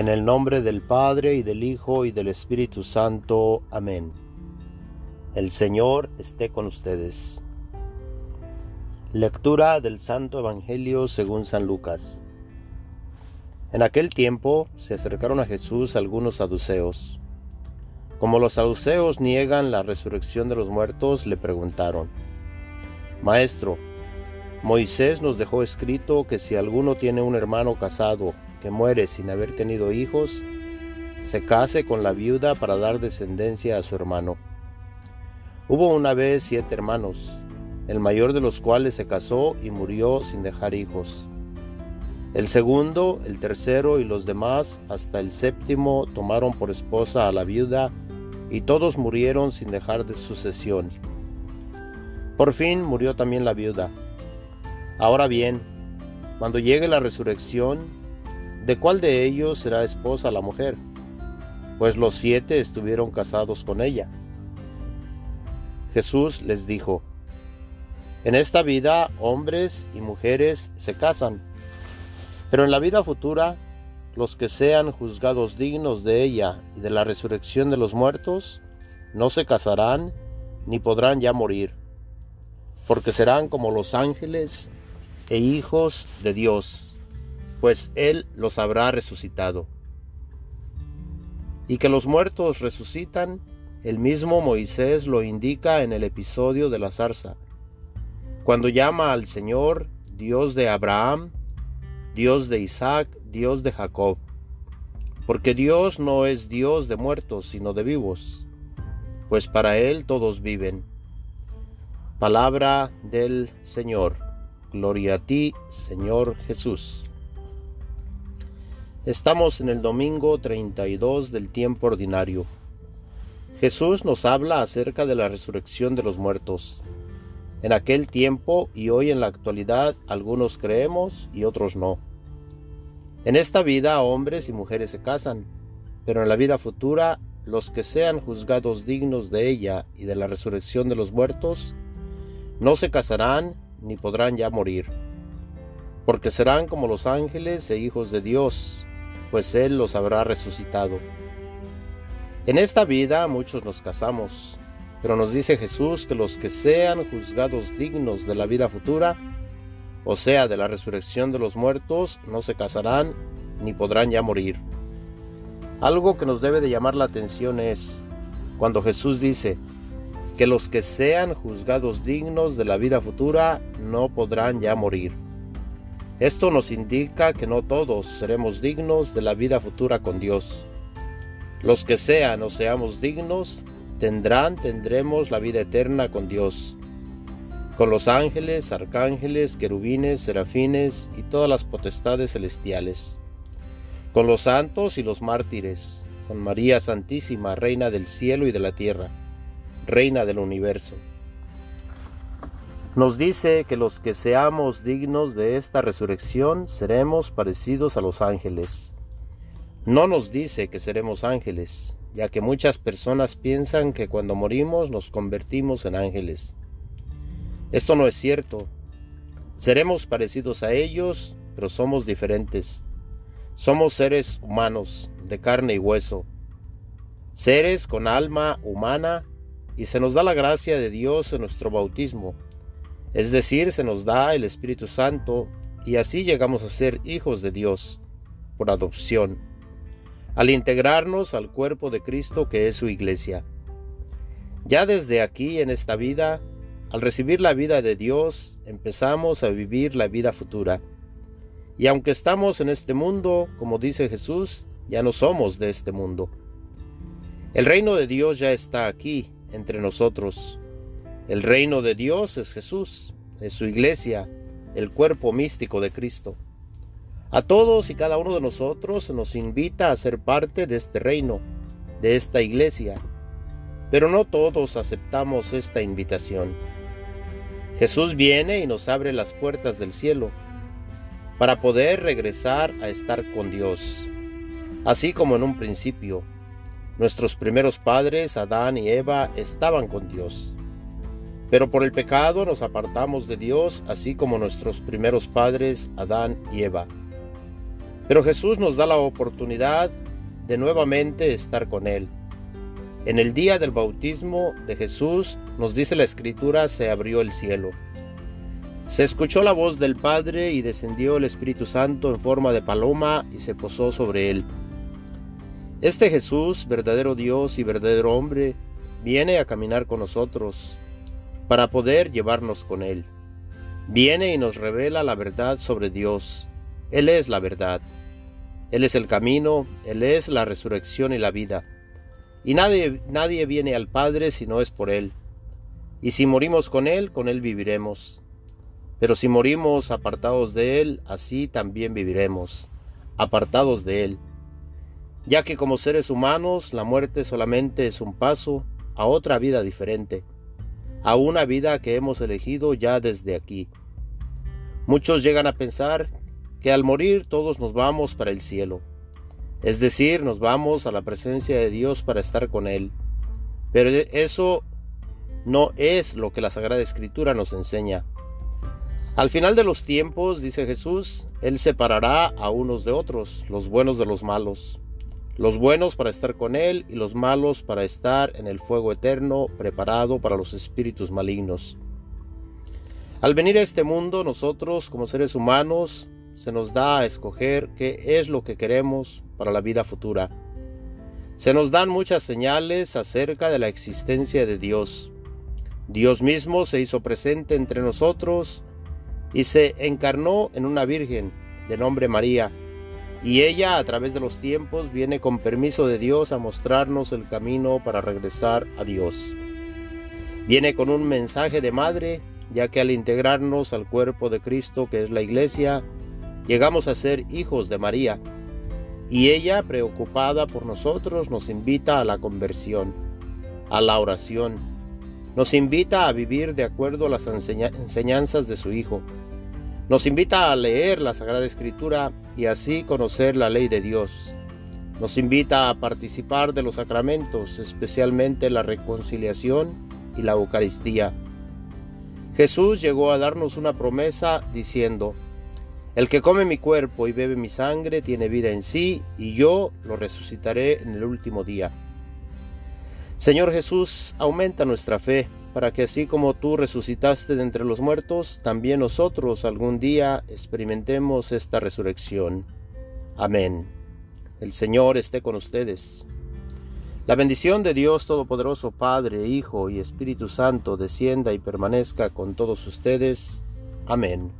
En el nombre del Padre y del Hijo y del Espíritu Santo. Amén. El Señor esté con ustedes. Lectura del Santo Evangelio según San Lucas. En aquel tiempo se acercaron a Jesús algunos saduceos. Como los saduceos niegan la resurrección de los muertos, le preguntaron, Maestro, Moisés nos dejó escrito que si alguno tiene un hermano casado que muere sin haber tenido hijos, se case con la viuda para dar descendencia a su hermano. Hubo una vez siete hermanos, el mayor de los cuales se casó y murió sin dejar hijos. El segundo, el tercero y los demás, hasta el séptimo, tomaron por esposa a la viuda, y todos murieron sin dejar de sucesión. Por fin murió también la viuda. Ahora bien, cuando llegue la resurrección, ¿De cuál de ellos será esposa la mujer? Pues los siete estuvieron casados con ella. Jesús les dijo, En esta vida hombres y mujeres se casan, pero en la vida futura los que sean juzgados dignos de ella y de la resurrección de los muertos, no se casarán ni podrán ya morir, porque serán como los ángeles e hijos de Dios pues Él los habrá resucitado. Y que los muertos resucitan, el mismo Moisés lo indica en el episodio de la zarza, cuando llama al Señor Dios de Abraham, Dios de Isaac, Dios de Jacob, porque Dios no es Dios de muertos, sino de vivos, pues para Él todos viven. Palabra del Señor. Gloria a ti, Señor Jesús. Estamos en el domingo 32 del tiempo ordinario. Jesús nos habla acerca de la resurrección de los muertos. En aquel tiempo y hoy en la actualidad algunos creemos y otros no. En esta vida hombres y mujeres se casan, pero en la vida futura los que sean juzgados dignos de ella y de la resurrección de los muertos, no se casarán ni podrán ya morir, porque serán como los ángeles e hijos de Dios, pues Él los habrá resucitado. En esta vida muchos nos casamos, pero nos dice Jesús que los que sean juzgados dignos de la vida futura, o sea, de la resurrección de los muertos, no se casarán ni podrán ya morir. Algo que nos debe de llamar la atención es cuando Jesús dice que los que sean juzgados dignos de la vida futura no podrán ya morir. Esto nos indica que no todos seremos dignos de la vida futura con Dios. Los que sean o seamos dignos, tendrán, tendremos la vida eterna con Dios, con los ángeles, arcángeles, querubines, serafines y todas las potestades celestiales, con los santos y los mártires, con María Santísima, Reina del cielo y de la tierra, Reina del universo nos dice que los que seamos dignos de esta resurrección seremos parecidos a los ángeles. No nos dice que seremos ángeles, ya que muchas personas piensan que cuando morimos nos convertimos en ángeles. Esto no es cierto. Seremos parecidos a ellos, pero somos diferentes. Somos seres humanos, de carne y hueso. Seres con alma humana y se nos da la gracia de Dios en nuestro bautismo es decir, se nos da el Espíritu Santo y así llegamos a ser hijos de Dios por adopción, al integrarnos al cuerpo de Cristo que es su iglesia. Ya desde aquí en esta vida, al recibir la vida de Dios, empezamos a vivir la vida futura. Y aunque estamos en este mundo, como dice Jesús, ya no somos de este mundo. El reino de Dios ya está aquí, entre nosotros, el reino de Dios es Jesús, es su iglesia, el cuerpo místico de Cristo. A todos y cada uno de nosotros nos invita a ser parte de este reino, de esta iglesia, pero no todos aceptamos esta invitación. Jesús viene y nos abre las puertas del cielo para poder regresar a estar con Dios, así como en un principio. Nuestros primeros padres, Adán y Eva, estaban con Dios. Pero por el pecado nos apartamos de Dios, así como nuestros primeros padres, Adán y Eva. Pero Jesús nos da la oportunidad de nuevamente estar con Él. En el día del bautismo de Jesús, nos dice la Escritura, se abrió el cielo. Se escuchó la voz del Padre y descendió el Espíritu Santo en forma de paloma y se posó sobre él. Este Jesús, verdadero Dios y verdadero hombre, viene a caminar con nosotros para poder llevarnos con Él. Viene y nos revela la verdad sobre Dios. Él es la verdad. Él es el camino, Él es la resurrección y la vida. Y nadie, nadie viene al Padre si no es por Él. Y si morimos con Él, con Él viviremos. Pero si morimos apartados de Él, así también viviremos, apartados de Él ya que como seres humanos la muerte solamente es un paso a otra vida diferente, a una vida que hemos elegido ya desde aquí. Muchos llegan a pensar que al morir todos nos vamos para el cielo, es decir, nos vamos a la presencia de Dios para estar con Él. Pero eso no es lo que la Sagrada Escritura nos enseña. Al final de los tiempos, dice Jesús, Él separará a unos de otros, los buenos de los malos los buenos para estar con Él y los malos para estar en el fuego eterno preparado para los espíritus malignos. Al venir a este mundo, nosotros como seres humanos se nos da a escoger qué es lo que queremos para la vida futura. Se nos dan muchas señales acerca de la existencia de Dios. Dios mismo se hizo presente entre nosotros y se encarnó en una virgen de nombre María y ella a través de los tiempos viene con permiso de Dios a mostrarnos el camino para regresar a Dios. Viene con un mensaje de madre, ya que al integrarnos al cuerpo de Cristo que es la iglesia, llegamos a ser hijos de María. Y ella, preocupada por nosotros, nos invita a la conversión, a la oración. Nos invita a vivir de acuerdo a las enseñanzas de su Hijo nos invita a leer la Sagrada Escritura y así conocer la ley de Dios. Nos invita a participar de los sacramentos, especialmente la reconciliación y la Eucaristía. Jesús llegó a darnos una promesa diciendo, El que come mi cuerpo y bebe mi sangre tiene vida en sí, y yo lo resucitaré en el último día. Señor Jesús, aumenta nuestra fe para que así como tú resucitaste de entre los muertos, también nosotros algún día experimentemos esta resurrección. Amén. El Señor esté con ustedes. La bendición de Dios Todopoderoso, Padre, Hijo y Espíritu Santo, descienda y permanezca con todos ustedes. Amén.